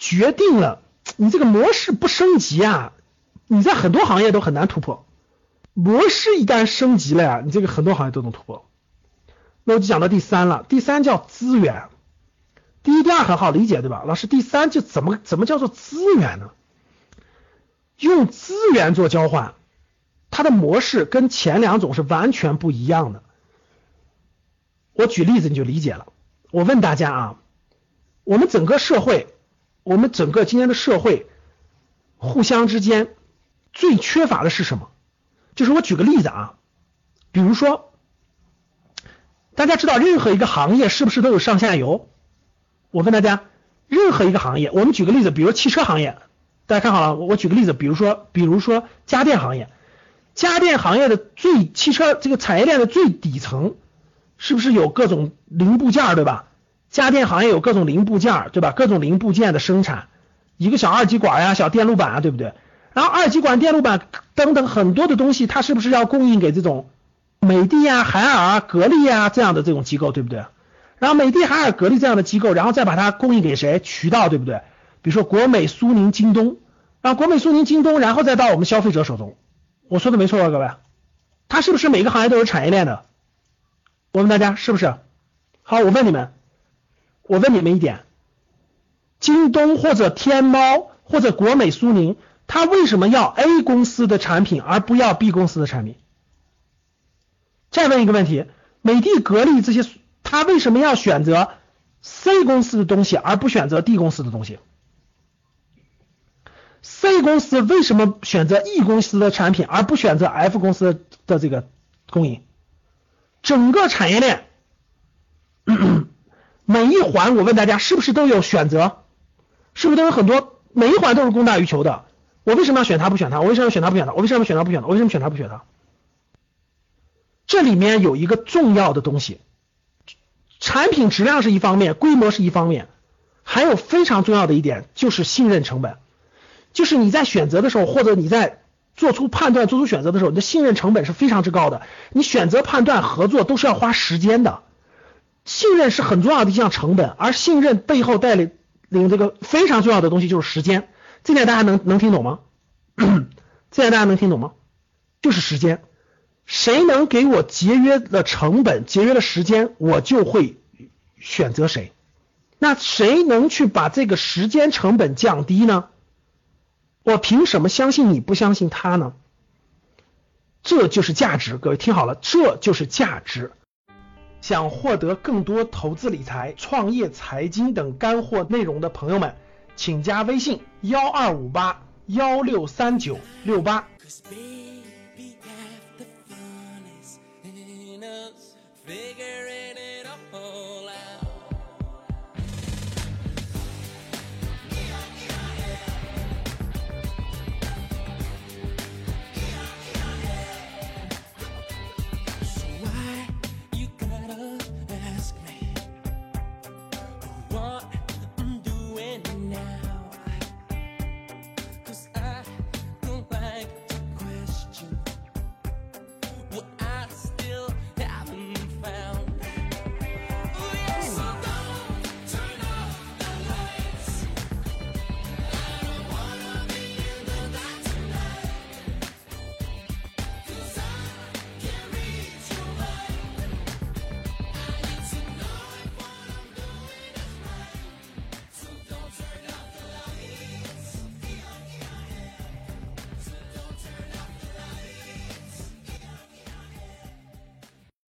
决定了你这个模式不升级啊，你在很多行业都很难突破。模式一旦升级了呀，你这个很多行业都能突破。那我就讲到第三了，第三叫资源。第一、第二很好理解，对吧？老师，第三就怎么怎么叫做资源呢？用资源做交换，它的模式跟前两种是完全不一样的。我举例子你就理解了。我问大家啊，我们整个社会，我们整个今天的社会，互相之间最缺乏的是什么？就是我举个例子啊，比如说，大家知道任何一个行业是不是都有上下游？我问大家，任何一个行业，我们举个例子，比如汽车行业。大家看好了，我举个例子，比如说，比如说家电行业，家电行业的最汽车这个产业链的最底层，是不是有各种零部件，对吧？家电行业有各种零部件，对吧？各种零部件的生产，一个小二极管呀，小电路板啊，对不对？然后二极管、电路板等等很多的东西，它是不是要供应给这种美的呀、海尔啊、格力呀这样的这种机构，对不对？然后美的、海尔、格力这样的机构，然后再把它供应给谁？渠道，对不对？比如说国美、苏宁、京东，然后，国美、苏宁、京东，然后再到我们消费者手中，我说的没错吧，各位？它是不是每个行业都有产业链的？我问大家是不是？好，我问你们，我问你们一点，京东或者天猫或者国美、苏宁，它为什么要 A 公司的产品而不要 B 公司的产品？再问一个问题，美的、格力这些，它为什么要选择 C 公司的东西而不选择 D 公司的东西？C 公司为什么选择 E 公司的产品而不选择 F 公司的这个供应？整个产业链每一环，我问大家是不是都有选择？是不是都有很多？每一环都是供大于求的。我为什么要选它不选它？我为什么要选它不选它？我为什么要选它不选它？我为什么选它不选它？这里面有一个重要的东西，产品质量是一方面，规模是一方面，还有非常重要的一点就是信任成本。就是你在选择的时候，或者你在做出判断、做出选择的时候，你的信任成本是非常之高的。你选择、判断、合作都是要花时间的，信任是很重要的一项成本，而信任背后带领领这个非常重要的东西就是时间。这点大家能能听懂吗？这点大家能听懂吗？就是时间，谁能给我节约了成本、节约了时间，我就会选择谁。那谁能去把这个时间成本降低呢？我凭什么相信你不相信他呢？这就是价值，各位听好了，这就是价值。想获得更多投资理财、创业、财经等干货内容的朋友们，请加微信幺二五八幺六三九六八。Figure